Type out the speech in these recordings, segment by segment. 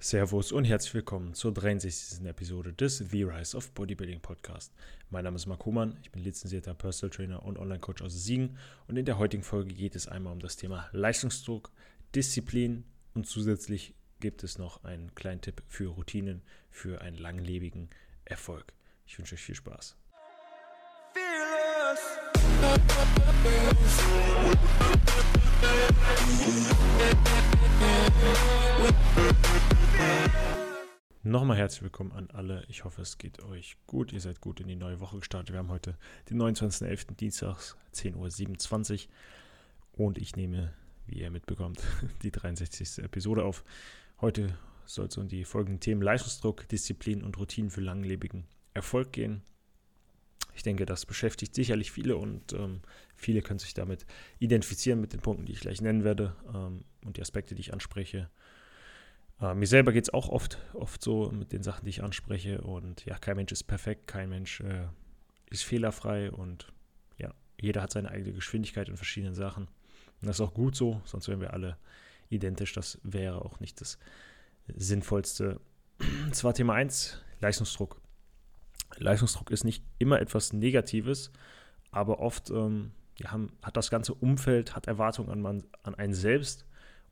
Servus und herzlich willkommen zur 63. Episode des The Rise of Bodybuilding Podcast. Mein Name ist Marc Humann, ich bin lizenzierter Personal Trainer und Online-Coach aus Siegen und in der heutigen Folge geht es einmal um das Thema Leistungsdruck, Disziplin und zusätzlich gibt es noch einen kleinen Tipp für Routinen für einen langlebigen Erfolg. Ich wünsche euch viel Spaß. Nochmal herzlich willkommen an alle. Ich hoffe, es geht euch gut. Ihr seid gut in die neue Woche gestartet. Wir haben heute den 29.11. Dienstags, 10.27 Uhr. Und ich nehme, wie ihr mitbekommt, die 63. Episode auf. Heute soll es um die folgenden Themen Leistungsdruck, Disziplin und Routinen für langlebigen Erfolg gehen. Ich denke, das beschäftigt sicherlich viele und ähm, viele können sich damit identifizieren mit den Punkten, die ich gleich nennen werde ähm, und die Aspekte, die ich anspreche. Äh, mir selber geht es auch oft, oft so mit den Sachen, die ich anspreche. Und ja, kein Mensch ist perfekt, kein Mensch äh, ist fehlerfrei und ja, jeder hat seine eigene Geschwindigkeit in verschiedenen Sachen. Und das ist auch gut so, sonst wären wir alle identisch. Das wäre auch nicht das Sinnvollste. Zwar Thema 1, Leistungsdruck. Leistungsdruck ist nicht immer etwas Negatives, aber oft ähm, ja, haben, hat das ganze Umfeld, hat Erwartungen an, man, an einen selbst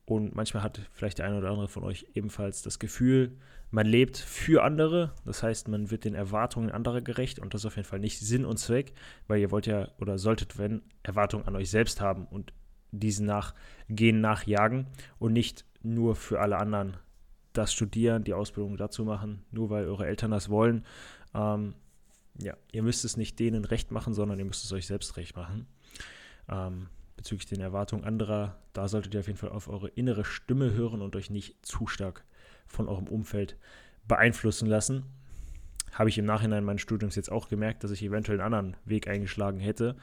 und manchmal hat vielleicht der eine oder andere von euch ebenfalls das Gefühl, man lebt für andere. Das heißt, man wird den Erwartungen anderer gerecht und das ist auf jeden Fall nicht Sinn und Zweck, weil ihr wollt ja oder solltet, wenn, Erwartungen an euch selbst haben und diesen nachgehen, nachjagen und nicht nur für alle anderen das Studieren, die Ausbildung dazu machen, nur weil eure Eltern das wollen. Ähm, ja, ihr müsst es nicht denen recht machen, sondern ihr müsst es euch selbst recht machen. Ähm, bezüglich den Erwartungen anderer, da solltet ihr auf jeden Fall auf eure innere Stimme hören und euch nicht zu stark von eurem Umfeld beeinflussen lassen. Habe ich im Nachhinein meines Studiums jetzt auch gemerkt, dass ich eventuell einen anderen Weg eingeschlagen hätte.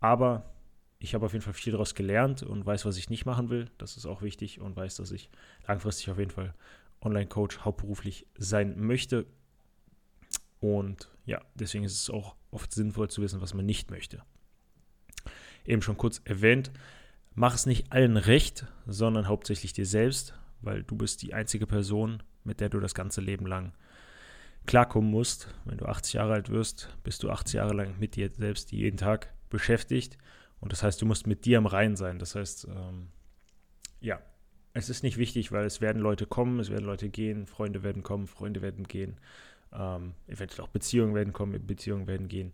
Aber ich habe auf jeden Fall viel daraus gelernt und weiß, was ich nicht machen will. Das ist auch wichtig und weiß, dass ich langfristig auf jeden Fall Online-Coach hauptberuflich sein möchte. Und ja, deswegen ist es auch oft sinnvoll zu wissen, was man nicht möchte eben schon kurz erwähnt, mach es nicht allen recht, sondern hauptsächlich dir selbst, weil du bist die einzige Person, mit der du das ganze Leben lang klarkommen musst. Wenn du 80 Jahre alt wirst, bist du 80 Jahre lang mit dir selbst jeden Tag beschäftigt. Und das heißt, du musst mit dir am Reinen sein. Das heißt, ähm, ja, es ist nicht wichtig, weil es werden Leute kommen, es werden Leute gehen, Freunde werden kommen, Freunde werden gehen, ähm, eventuell auch Beziehungen werden kommen, Beziehungen werden gehen.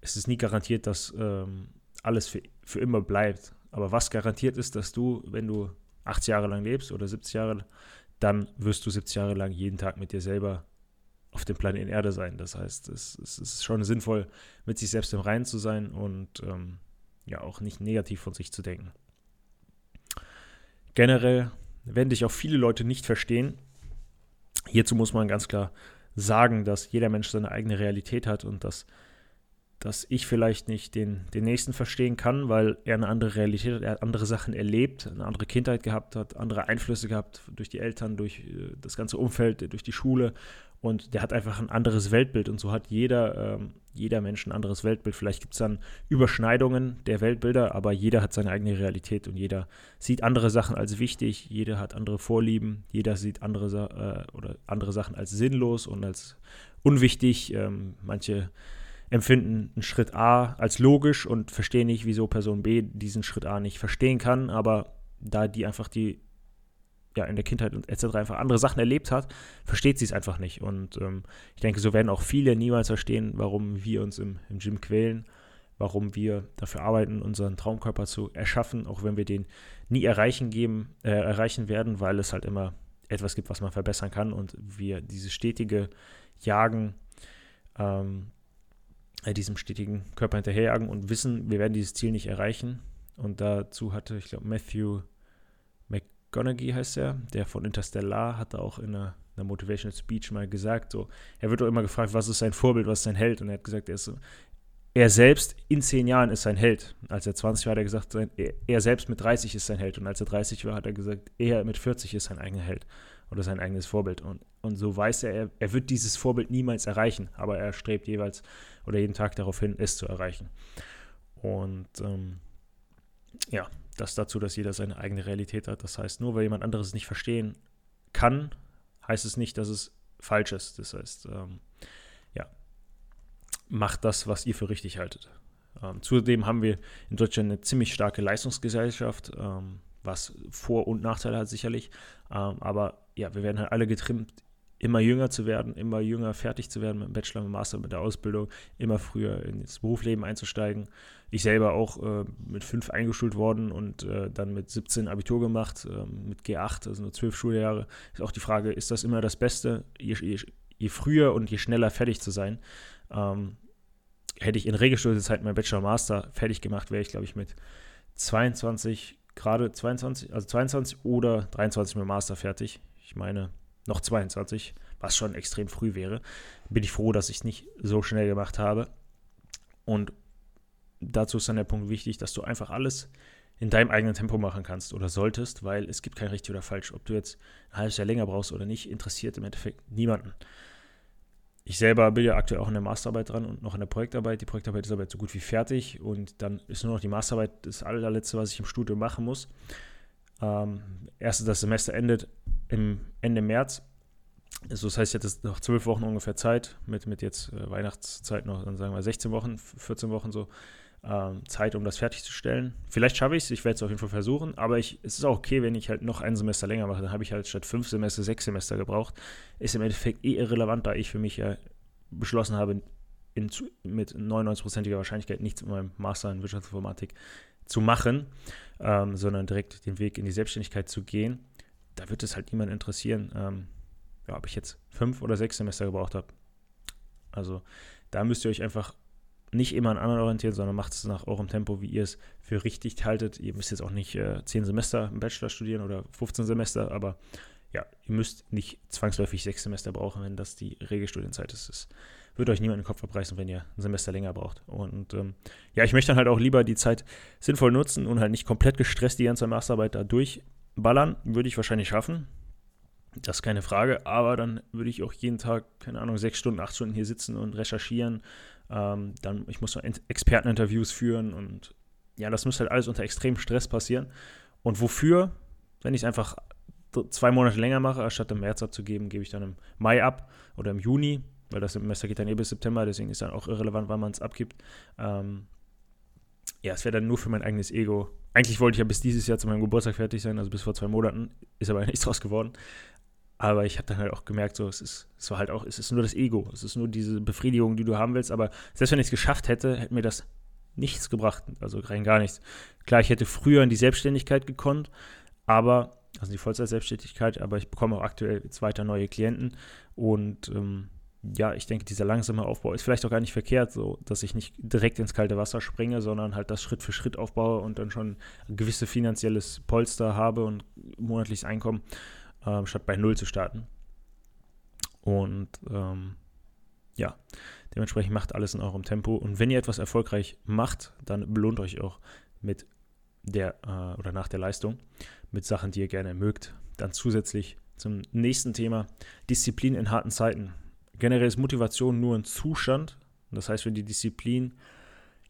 Es ist nie garantiert, dass ähm, alles für, für immer bleibt. Aber was garantiert ist, dass du, wenn du 80 Jahre lang lebst oder 70 Jahre, dann wirst du 70 Jahre lang jeden Tag mit dir selber auf dem Planeten Erde sein. Das heißt, es, es ist schon sinnvoll, mit sich selbst im Reinen zu sein und ähm, ja auch nicht negativ von sich zu denken. Generell werden dich auch viele Leute nicht verstehen. Hierzu muss man ganz klar sagen, dass jeder Mensch seine eigene Realität hat und dass dass ich vielleicht nicht den, den Nächsten verstehen kann, weil er eine andere Realität hat, er hat andere Sachen erlebt, eine andere Kindheit gehabt hat, andere Einflüsse gehabt durch die Eltern, durch äh, das ganze Umfeld, durch die Schule und der hat einfach ein anderes Weltbild und so hat jeder, ähm, jeder Mensch ein anderes Weltbild. Vielleicht gibt es dann Überschneidungen der Weltbilder, aber jeder hat seine eigene Realität und jeder sieht andere Sachen als wichtig, jeder hat andere Vorlieben, jeder sieht andere, äh, oder andere Sachen als sinnlos und als unwichtig. Ähm, manche empfinden einen Schritt A als logisch und verstehen nicht, wieso Person B diesen Schritt A nicht verstehen kann, aber da die einfach die ja in der Kindheit und etc. einfach andere Sachen erlebt hat, versteht sie es einfach nicht. Und ähm, ich denke, so werden auch viele niemals verstehen, warum wir uns im, im Gym quälen, warum wir dafür arbeiten, unseren Traumkörper zu erschaffen, auch wenn wir den nie erreichen geben, äh, erreichen werden, weil es halt immer etwas gibt, was man verbessern kann und wir dieses stetige Jagen ähm, äh, diesem stetigen Körper hinterherjagen und wissen, wir werden dieses Ziel nicht erreichen. Und dazu hatte, ich glaube, Matthew McGonaghy heißt er, der von Interstellar, hatte auch in einer, einer Motivational Speech mal gesagt, so, er wird auch immer gefragt, was ist sein Vorbild, was ist sein Held? Und er hat gesagt, er ist so, er selbst in zehn Jahren ist sein Held. Als er 20 war, hat er gesagt, er selbst mit 30 ist sein Held. Und als er 30 war, hat er gesagt, er mit 40 ist sein eigener Held oder sein eigenes Vorbild. Und, und so weiß er, er, wird dieses Vorbild niemals erreichen, aber er strebt jeweils oder jeden Tag darauf hin, es zu erreichen. Und ähm, ja, das dazu, dass jeder seine eigene Realität hat. Das heißt, nur weil jemand anderes nicht verstehen kann, heißt es nicht, dass es falsch ist. Das heißt, ähm, ja, macht das, was ihr für richtig haltet. Ähm, zudem haben wir in Deutschland eine ziemlich starke Leistungsgesellschaft, ähm, was Vor- und Nachteile hat sicherlich. Ähm, aber ja, wir werden halt alle getrimmt, immer jünger zu werden, immer jünger fertig zu werden mit dem Bachelor, mit dem Master, mit der Ausbildung, immer früher ins Berufsleben einzusteigen. Ich selber auch äh, mit fünf eingeschult worden und äh, dann mit 17 Abitur gemacht, äh, mit G8, also nur zwölf Schuljahre. Ist auch die Frage, ist das immer das Beste, je, je, je früher und je schneller fertig zu sein? Ähm, hätte ich in Regelstudienzeit mein Bachelor Master fertig gemacht, wäre ich, glaube ich, mit 22, gerade 22, also 22 oder 23 mit Master fertig. Ich meine, noch 22, was schon extrem früh wäre. Bin ich froh, dass ich es nicht so schnell gemacht habe. Und dazu ist dann der Punkt wichtig, dass du einfach alles in deinem eigenen Tempo machen kannst oder solltest, weil es gibt kein richtig oder falsch. Ob du jetzt ein halbes Jahr länger brauchst oder nicht, interessiert im Endeffekt niemanden. Ich selber bin ja aktuell auch in der Masterarbeit dran und noch in der Projektarbeit. Die Projektarbeit ist aber jetzt so gut wie fertig und dann ist nur noch die Masterarbeit das allerletzte, was ich im Studium machen muss. Ähm, erst das Semester endet im Ende März. Also das heißt, ich hatte noch zwölf Wochen ungefähr Zeit, mit, mit jetzt äh, Weihnachtszeit noch, dann sagen wir 16 Wochen, 14 Wochen so, ähm, Zeit, um das fertigzustellen. Vielleicht schaffe ich es, ich werde es auf jeden Fall versuchen, aber ich, es ist auch okay, wenn ich halt noch ein Semester länger mache. Dann habe ich halt statt fünf Semester sechs Semester gebraucht. Ist im Endeffekt eh irrelevant, da ich für mich ja beschlossen habe, in, mit 99%iger Wahrscheinlichkeit nichts mit meinem Master in Wirtschaftsinformatik zu machen, ähm, sondern direkt den Weg in die Selbstständigkeit zu gehen da wird es halt niemand interessieren, ähm, ja, ob ich jetzt fünf oder sechs Semester gebraucht habe. Also da müsst ihr euch einfach nicht immer an anderen orientieren, sondern macht es nach eurem Tempo, wie ihr es für richtig haltet. Ihr müsst jetzt auch nicht äh, zehn Semester im Bachelor studieren oder 15 Semester, aber ja, ihr müsst nicht zwangsläufig sechs Semester brauchen, wenn das die Regelstudienzeit ist. Es wird euch niemand den Kopf abreißen, wenn ihr ein Semester länger braucht. Und ähm, ja, ich möchte dann halt auch lieber die Zeit sinnvoll nutzen und halt nicht komplett gestresst die ganze Masterarbeit da durch Ballern würde ich wahrscheinlich schaffen. Das ist keine Frage, aber dann würde ich auch jeden Tag, keine Ahnung, sechs Stunden, acht Stunden hier sitzen und recherchieren. Ähm, dann, ich muss noch Experteninterviews führen und ja, das muss halt alles unter extremem Stress passieren. Und wofür, wenn ich es einfach zwei Monate länger mache, anstatt im März abzugeben, gebe ich dann im Mai ab oder im Juni, weil das Semester geht dann eh bis September, deswegen ist dann auch irrelevant, wann man es abgibt. Ähm, ja, es wäre dann nur für mein eigenes Ego. Eigentlich wollte ich ja bis dieses Jahr zu meinem Geburtstag fertig sein, also bis vor zwei Monaten. Ist aber nichts draus geworden. Aber ich habe dann halt auch gemerkt, so, es ist, es war halt auch, es ist nur das Ego. Es ist nur diese Befriedigung, die du haben willst. Aber selbst wenn ich es geschafft hätte, hätte mir das nichts gebracht. Also rein gar nichts. Klar, ich hätte früher in die Selbstständigkeit gekonnt, aber, also die Vollzeit-Selbstständigkeit, aber ich bekomme auch aktuell jetzt weiter neue Klienten und ähm, ja, ich denke, dieser langsame Aufbau ist vielleicht auch gar nicht verkehrt, so dass ich nicht direkt ins kalte Wasser springe, sondern halt das Schritt für Schritt aufbaue und dann schon ein gewisses finanzielles Polster habe und monatliches Einkommen, äh, statt bei Null zu starten. Und ähm, ja, dementsprechend macht alles in eurem Tempo. Und wenn ihr etwas erfolgreich macht, dann belohnt euch auch mit der äh, oder nach der Leistung mit Sachen, die ihr gerne mögt. Dann zusätzlich zum nächsten Thema Disziplin in harten Zeiten. Generell ist Motivation nur ein Zustand. Das heißt, wenn die Disziplin,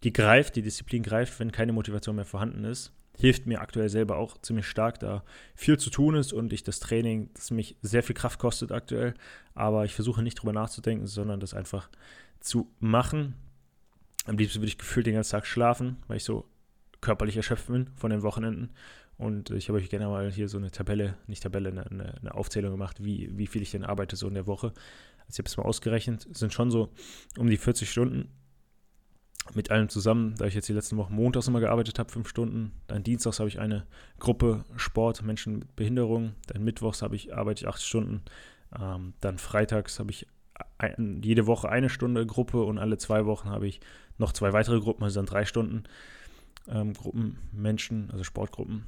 die greift, die Disziplin greift, wenn keine Motivation mehr vorhanden ist, hilft mir aktuell selber auch ziemlich stark, da viel zu tun ist und ich das Training, das mich sehr viel Kraft kostet aktuell, aber ich versuche nicht drüber nachzudenken, sondern das einfach zu machen. Am liebsten würde ich gefühlt den ganzen Tag schlafen, weil ich so körperlich erschöpft bin von den Wochenenden. Und ich habe euch gerne mal hier so eine Tabelle, nicht Tabelle, eine, eine Aufzählung gemacht, wie, wie viel ich denn arbeite so in der Woche. Also ich habe es mal ausgerechnet, sind schon so um die 40 Stunden mit allem zusammen, da ich jetzt die letzten Wochen montags immer gearbeitet habe, fünf Stunden. Dann dienstags habe ich eine Gruppe Sport, Menschen mit Behinderung. Dann mittwochs habe ich, arbeite ich acht Stunden. Ähm, dann freitags habe ich ein, jede Woche eine Stunde Gruppe und alle zwei Wochen habe ich noch zwei weitere Gruppen, also dann drei Stunden ähm, Gruppen Menschen, also Sportgruppen.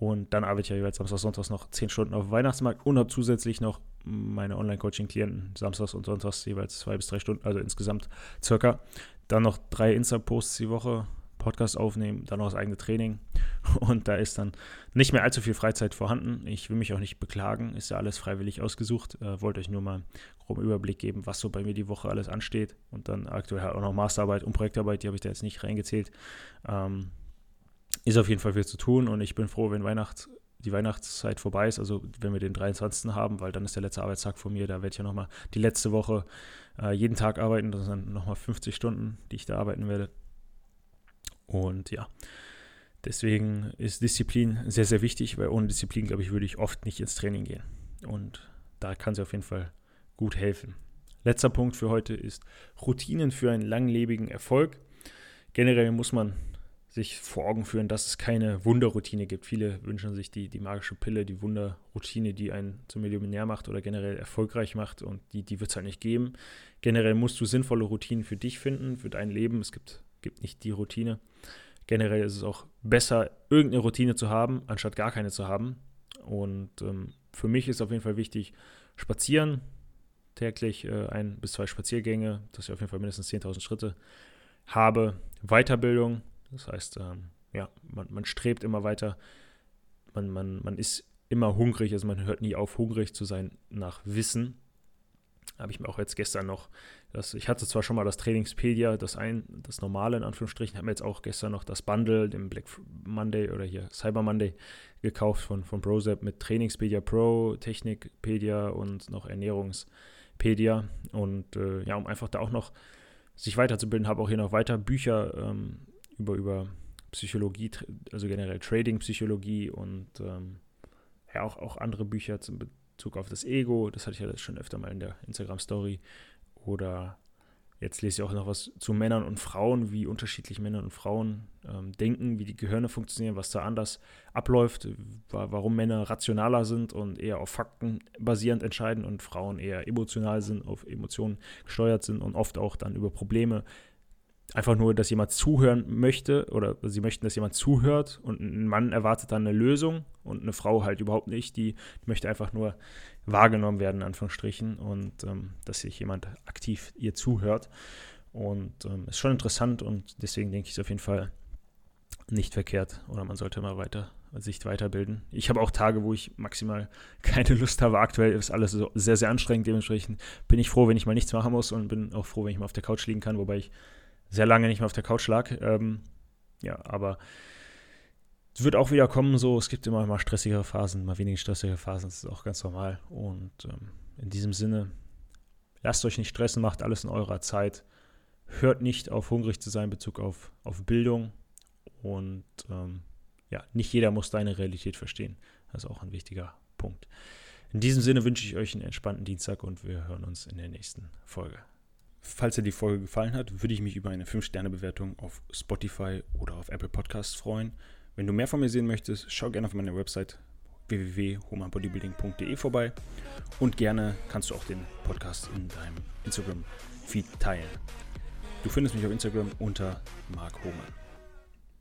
Und dann arbeite ich ja jeweils Samstag, Sonntags noch zehn Stunden auf dem Weihnachtsmarkt und habe zusätzlich noch meine Online-Coaching-Klienten samstags und sonntags jeweils zwei bis drei Stunden, also insgesamt circa. Dann noch drei Insta-Posts die Woche, Podcast aufnehmen, dann noch das eigene Training. Und da ist dann nicht mehr allzu viel Freizeit vorhanden. Ich will mich auch nicht beklagen, ist ja alles freiwillig ausgesucht. Äh, wollte euch nur mal einen groben Überblick geben, was so bei mir die Woche alles ansteht. Und dann aktuell halt auch noch Masterarbeit und Projektarbeit, die habe ich da jetzt nicht reingezählt. Ähm, ist auf jeden Fall viel zu tun und ich bin froh, wenn Weihnachts die Weihnachtszeit vorbei ist, also wenn wir den 23. haben, weil dann ist der letzte Arbeitstag von mir, da werde ich ja nochmal die letzte Woche äh, jeden Tag arbeiten, das sind nochmal 50 Stunden, die ich da arbeiten werde. Und ja, deswegen ist Disziplin sehr, sehr wichtig, weil ohne Disziplin, glaube ich, würde ich oft nicht ins Training gehen. Und da kann sie auf jeden Fall gut helfen. Letzter Punkt für heute ist Routinen für einen langlebigen Erfolg. Generell muss man sich vor Augen führen, dass es keine Wunderroutine gibt. Viele wünschen sich die, die magische Pille, die Wunderroutine, die einen zum Millionär macht oder generell erfolgreich macht und die, die wird es halt nicht geben. Generell musst du sinnvolle Routinen für dich finden, für dein Leben. Es gibt, gibt nicht die Routine. Generell ist es auch besser, irgendeine Routine zu haben, anstatt gar keine zu haben. Und ähm, für mich ist auf jeden Fall wichtig, spazieren, täglich äh, ein bis zwei Spaziergänge, dass ich auf jeden Fall mindestens 10.000 Schritte habe. Weiterbildung, das heißt, ähm, ja, man, man, strebt immer weiter, man, man, man ist immer hungrig, also man hört nie auf, hungrig zu sein nach Wissen. Habe ich mir auch jetzt gestern noch, das, ich hatte zwar schon mal das Trainingspedia, das ein, das normale in Anführungsstrichen, habe mir jetzt auch gestern noch das Bundle, den Black Monday oder hier Cyber Monday gekauft von, von Brozap mit Trainingspedia Pro, Technikpedia und noch Ernährungspedia. Und äh, ja, um einfach da auch noch sich weiterzubilden, habe auch hier noch weiter Bücher ähm, über, über Psychologie, also generell Trading-Psychologie und ähm, ja, auch, auch andere Bücher zum Bezug auf das Ego. Das hatte ich ja schon öfter mal in der Instagram-Story. Oder Jetzt lese ich auch noch was zu Männern und Frauen, wie unterschiedlich Männer und Frauen ähm, denken, wie die Gehirne funktionieren, was da anders abläuft, warum Männer rationaler sind und eher auf Fakten basierend entscheiden und Frauen eher emotional sind, auf Emotionen gesteuert sind und oft auch dann über Probleme einfach nur, dass jemand zuhören möchte oder sie möchten, dass jemand zuhört und ein Mann erwartet dann eine Lösung und eine Frau halt überhaupt nicht, die möchte einfach nur wahrgenommen werden, in Anführungsstrichen, und ähm, dass sich jemand aktiv ihr zuhört. Und ähm, ist schon interessant und deswegen denke ich es auf jeden Fall nicht verkehrt oder man sollte mal weiter sich weiterbilden. Ich habe auch Tage, wo ich maximal keine Lust habe. Aktuell ist alles so sehr, sehr anstrengend. Dementsprechend bin ich froh, wenn ich mal nichts machen muss und bin auch froh, wenn ich mal auf der Couch liegen kann, wobei ich sehr lange nicht mehr auf der Couch lag. Ähm, ja, aber es wird auch wieder kommen, so, es gibt immer mal stressigere Phasen, mal weniger stressige Phasen, das ist auch ganz normal. Und ähm, in diesem Sinne, lasst euch nicht stressen, macht alles in eurer Zeit. Hört nicht auf, hungrig zu sein in Bezug auf, auf Bildung. Und ähm, ja, nicht jeder muss deine Realität verstehen. Das ist auch ein wichtiger Punkt. In diesem Sinne wünsche ich euch einen entspannten Dienstag und wir hören uns in der nächsten Folge. Falls dir die Folge gefallen hat, würde ich mich über eine 5-Sterne-Bewertung auf Spotify oder auf Apple Podcasts freuen. Wenn du mehr von mir sehen möchtest, schau gerne auf meine Website www.humanbodybuilding.de vorbei und gerne kannst du auch den Podcast in deinem Instagram-Feed teilen. Du findest mich auf Instagram unter Mark Hohmann.